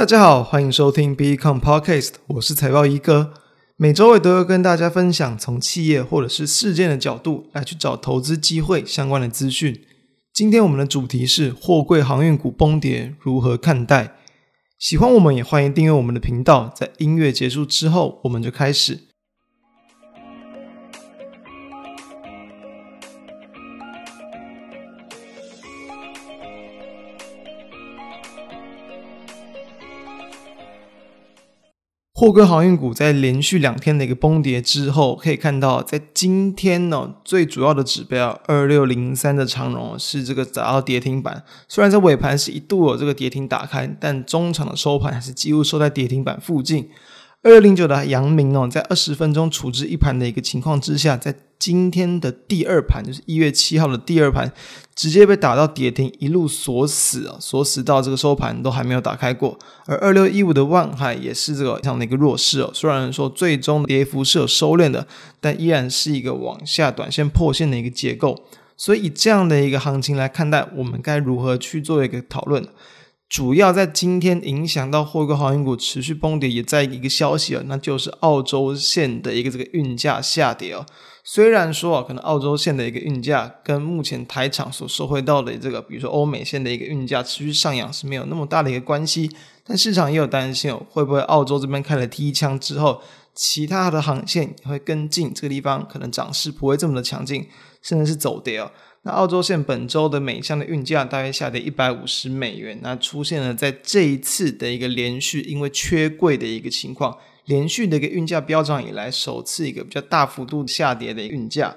大家好，欢迎收听 BECOM Podcast，我是财报一哥。每周我都会跟大家分享从企业或者是事件的角度来去找投资机会相关的资讯。今天我们的主题是货柜航运股崩跌如何看待？喜欢我们也欢迎订阅我们的频道。在音乐结束之后，我们就开始。货柜航运股在连续两天的一个崩跌之后，可以看到，在今天呢，最主要的指标二六零三的长荣是这个打到跌停板。虽然在尾盘是一度有这个跌停打开，但中场的收盘还是几乎收在跌停板附近。二六零九的阳明哦，在二十分钟处置一盘的一个情况之下，在今天的第二盘，就是一月七号的第二盘，直接被打到跌停，一路锁死啊，锁死到这个收盘都还没有打开过。而二六一五的万海也是这个这样的一个弱势哦，虽然说最终跌幅是有收敛的，但依然是一个往下短线破线的一个结构。所以以这样的一个行情来看待，我们该如何去做一个讨论？主要在今天影响到货柜航运股持续崩跌，也在一个消息啊，那就是澳洲线的一个这个运价下跌哦。虽然说啊，可能澳洲线的一个运价跟目前台厂所收回到的这个，比如说欧美线的一个运价持续上扬是没有那么大的一个关系，但市场也有担心哦，会不会澳洲这边开了第一枪之后，其他的航线也会跟进，这个地方可能涨势不会这么的强劲，甚至是走跌哦。那澳洲线本周的每箱的运价大约下跌一百五十美元，那出现了在这一次的一个连续因为缺柜的一个情况，连续的一个运价飙涨以来首次一个比较大幅度下跌的运价。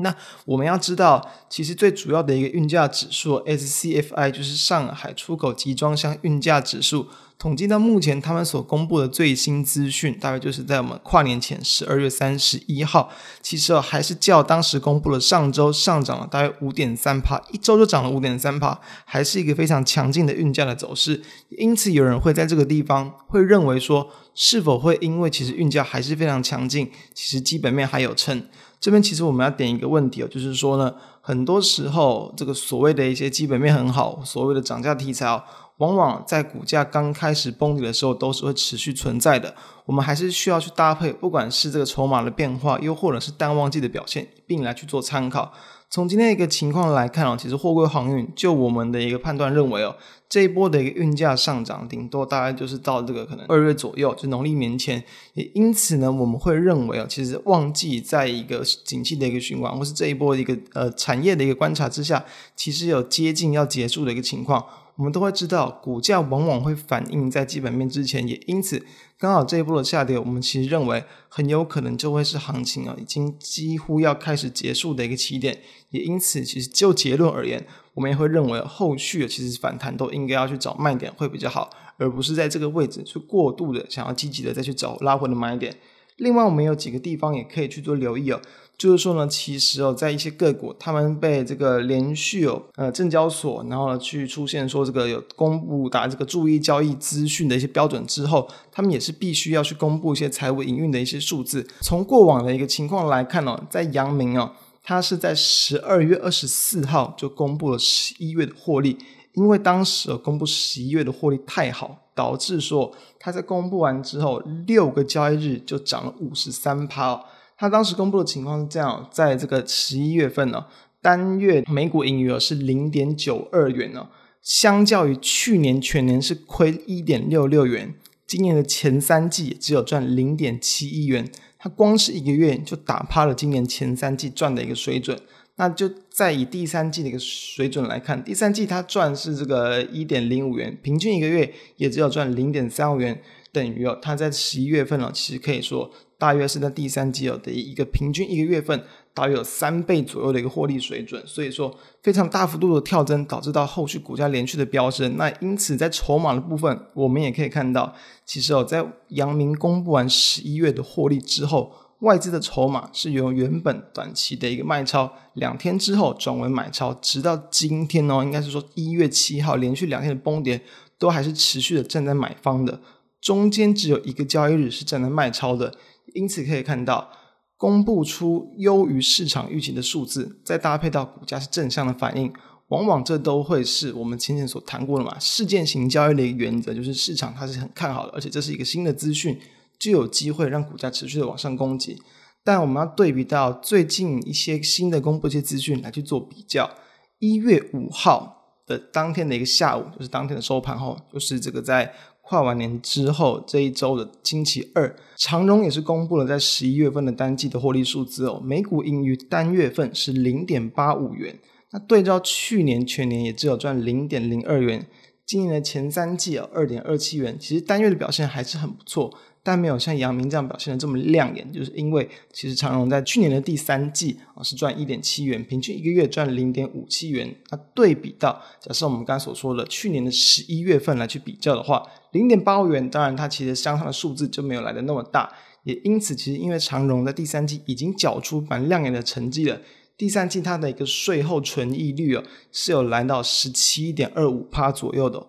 那我们要知道，其实最主要的一个运价指数 SCFI 就是上海出口集装箱运价指数。统计到目前，他们所公布的最新资讯，大概就是在我们跨年前十二月三十一号，其实哦，还是较当时公布的上周上涨了大约五点三帕，一周就涨了五点三帕，还是一个非常强劲的运价的走势。因此，有人会在这个地方会认为说，是否会因为其实运价还是非常强劲，其实基本面还有撑。这边其实我们要点一个问题哦，就是说呢，很多时候这个所谓的一些基本面很好，所谓的涨价题材哦。往往在股价刚开始崩底的时候，都是会持续存在的。我们还是需要去搭配，不管是这个筹码的变化，又或者是淡旺季的表现，并来去做参考。从今天一个情况来看哦，其实货柜航运就我们的一个判断认为哦，这一波的一个运价上涨，顶多大概就是到这个可能二月左右，就农历年前。也因此呢，我们会认为哦，其实旺季在一个景气的一个循环，或是这一波一个呃产业的一个观察之下，其实有接近要结束的一个情况。我们都会知道，股价往往会反映在基本面之前，也因此刚好这一波的下跌，我们其实认为很有可能就会是行情啊，已经几乎要开始结束的一个起点。也因此，其实就结论而言，我们也会认为后续其实反弹都应该要去找卖点会比较好，而不是在这个位置去过度的想要积极的再去找拉回的买点。另外，我们有几个地方也可以去做留意哦。就是说呢，其实哦，在一些个股，他们被这个连续哦，呃，证交所，然后呢，去出现说这个有公布打这个注意交易资讯的一些标准之后，他们也是必须要去公布一些财务营运的一些数字。从过往的一个情况来看哦，在阳明哦，它是在十二月二十四号就公布了十一月的获利，因为当时，公布十一月的获利太好，导致说它在公布完之后六个交易日就涨了五十三趴哦。他当时公布的情况是这样，在这个十一月份呢，单月每股盈余是零点九二元呢，相较于去年全年是亏一点六六元，今年的前三季只有赚零点七一元，它光是一个月就打趴了今年前三季赚的一个水准。那就再以第三季的一个水准来看，第三季它赚是这个一点零五元，平均一个月也只有赚零点三五元，等于哦，它在十一月份哦，其实可以说。大约是在第三季哦的一个平均一个月份，大约有三倍左右的一个获利水准，所以说非常大幅度的跳增，导致到后续股价连续的飙升。那因此在筹码的部分，我们也可以看到，其实哦，在阳明公布完十一月的获利之后，外资的筹码是由原本短期的一个卖超，两天之后转为买超，直到今天哦，应该是说一月七号连续两天的崩跌，都还是持续的站在买方的，中间只有一个交易日是站在卖超的。因此可以看到，公布出优于市场预期的数字，再搭配到股价是正向的反应，往往这都会是我们前前所谈过的嘛，事件型交易的一个原则，就是市场它是很看好的，而且这是一个新的资讯，就有机会让股价持续的往上攻击。但我们要对比到最近一些新的公布一些资讯来去做比较。一月五号的当天的一个下午，就是当天的收盘后，就是这个在跨完年之后这一周的星期二，长荣也是公布了在十一月份的单季的获利数字哦，每股盈余单月份是零点八五元。那对照去年全年也只有赚零点零二元，今年的前三季啊二点二七元，其实单月的表现还是很不错，但没有像阳明这样表现的这么亮眼，就是因为其实长荣在去年的第三季啊是赚一点七元，平均一个月赚零点五七元。那对比到假设我们刚才所说的去年的十一月份来去比较的话，零点八元，当然它其实相差的数字就没有来的那么大，也因此其实因为长荣在第三季已经缴出蛮亮眼的成绩了。第三季它的一个税后纯益率哦，是有来到十七点二五趴左右的，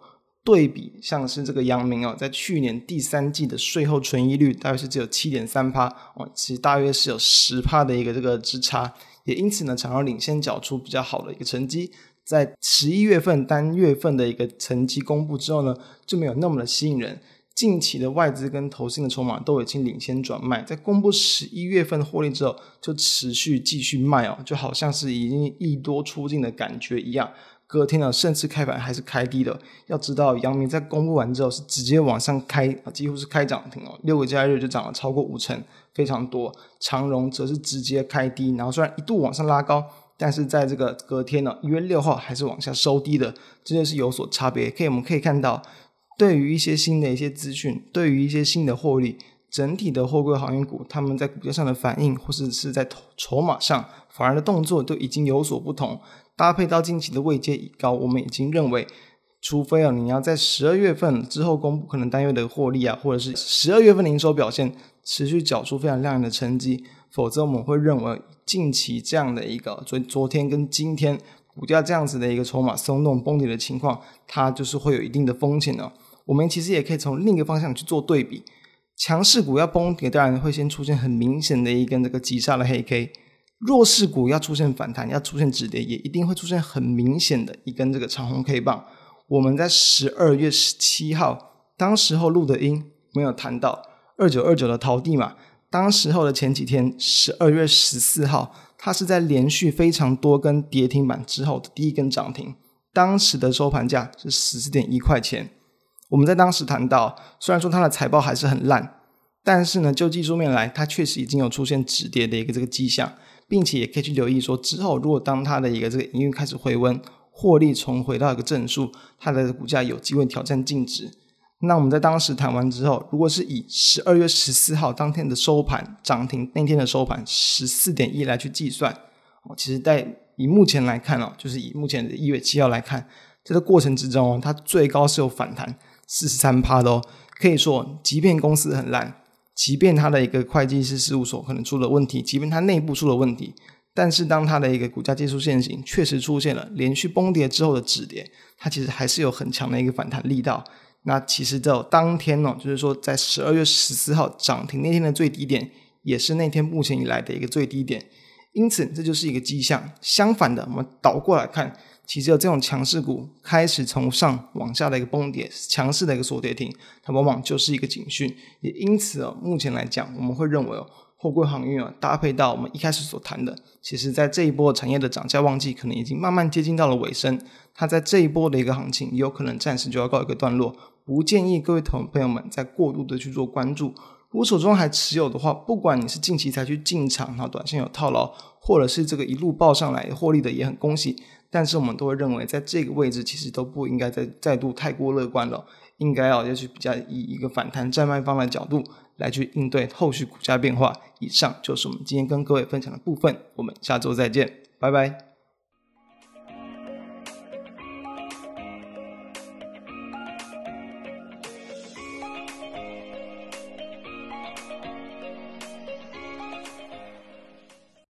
对比像是这个阳明哦，在去年第三季的税后纯益率大约是只有七点三趴哦，其实大约是有十趴的一个这个之差，也因此呢，长荣领先缴出比较好的一个成绩，在十一月份单月份的一个成绩公布之后呢，就没有那么的吸引人。近期的外资跟投信的筹码都已经领先转卖，在公布十一月份获利之后，就持续继续卖哦，就好像是已经一多出尽的感觉一样。隔天呢，甚至开盘还是开低的。要知道，阳明在公布完之后是直接往上开，几乎是开涨停哦，六个交易日就涨了超过五成，非常多。长荣则是直接开低，然后虽然一度往上拉高，但是在这个隔天呢，一月六号还是往下收低的，真的是有所差别。可以，我们可以看到。对于一些新的一些资讯，对于一些新的获利，整体的货柜航运股，他们在股价上的反应，或者是在筹码上，反而的动作都已经有所不同。搭配到近期的位阶已高，我们已经认为，除非啊，你要在十二月份之后公布可能单月的获利啊，或者是十二月份零售表现持续缴出非常亮眼的成绩，否则我们会认为近期这样的一个昨昨天跟今天股价这样子的一个筹码松动崩跌的情况，它就是会有一定的风险的。我们其实也可以从另一个方向去做对比，强势股要崩跌，当然会先出现很明显的一根这个急杀的黑 K；弱势股要出现反弹，要出现止跌，也一定会出现很明显的一根这个长红 K 棒。我们在十二月十七号，当时候录的音没有谈到二九二九的陶地嘛？当时候的前几天，十二月十四号，它是在连续非常多根跌停板之后的第一根涨停，当时的收盘价是十四点一块钱。我们在当时谈到，虽然说它的财报还是很烂，但是呢，就技术面来，它确实已经有出现止跌的一个这个迹象，并且也可以去留意说，之后如果当它的一个这个营运开始回温，获利重回到一个正数，它的股价有机会挑战净值。那我们在当时谈完之后，如果是以十二月十四号当天的收盘涨停那天的收盘十四点一来去计算，哦，其实在以目前来看哦，就是以目前的一月七号来看，这个过程之中哦，它最高是有反弹。四十三趴的哦，可以说，即便公司很烂，即便它的一个会计师事务所可能出了问题，即便它内部出了问题，但是当它的一个股价技术线型确实出现了连续崩跌之后的止跌，它其实还是有很强的一个反弹力道。那其实就当天呢，就是说在十二月十四号涨停那天的最低点，也是那天目前以来的一个最低点。因此，这就是一个迹象。相反的，我们倒过来看。其实有这种强势股开始从上往下的一个崩跌，强势的一个锁跌停，它往往就是一个警讯。也因此哦，目前来讲，我们会认为哦，货柜航运啊，搭配到我们一开始所谈的，其实在这一波产业的涨价旺季，可能已经慢慢接近到了尾声。它在这一波的一个行情，有可能暂时就要告一个段落。不建议各位同朋友们再过度的去做关注。如果手中还持有的话，不管你是近期才去进场，然后短线有套牢，或者是这个一路报上来获利的，也很恭喜。但是我们都会认为，在这个位置其实都不应该再再度太过乐观了，应该要要去比较以一个反弹站卖方的角度来去应对后续股价变化。以上就是我们今天跟各位分享的部分，我们下周再见，拜拜。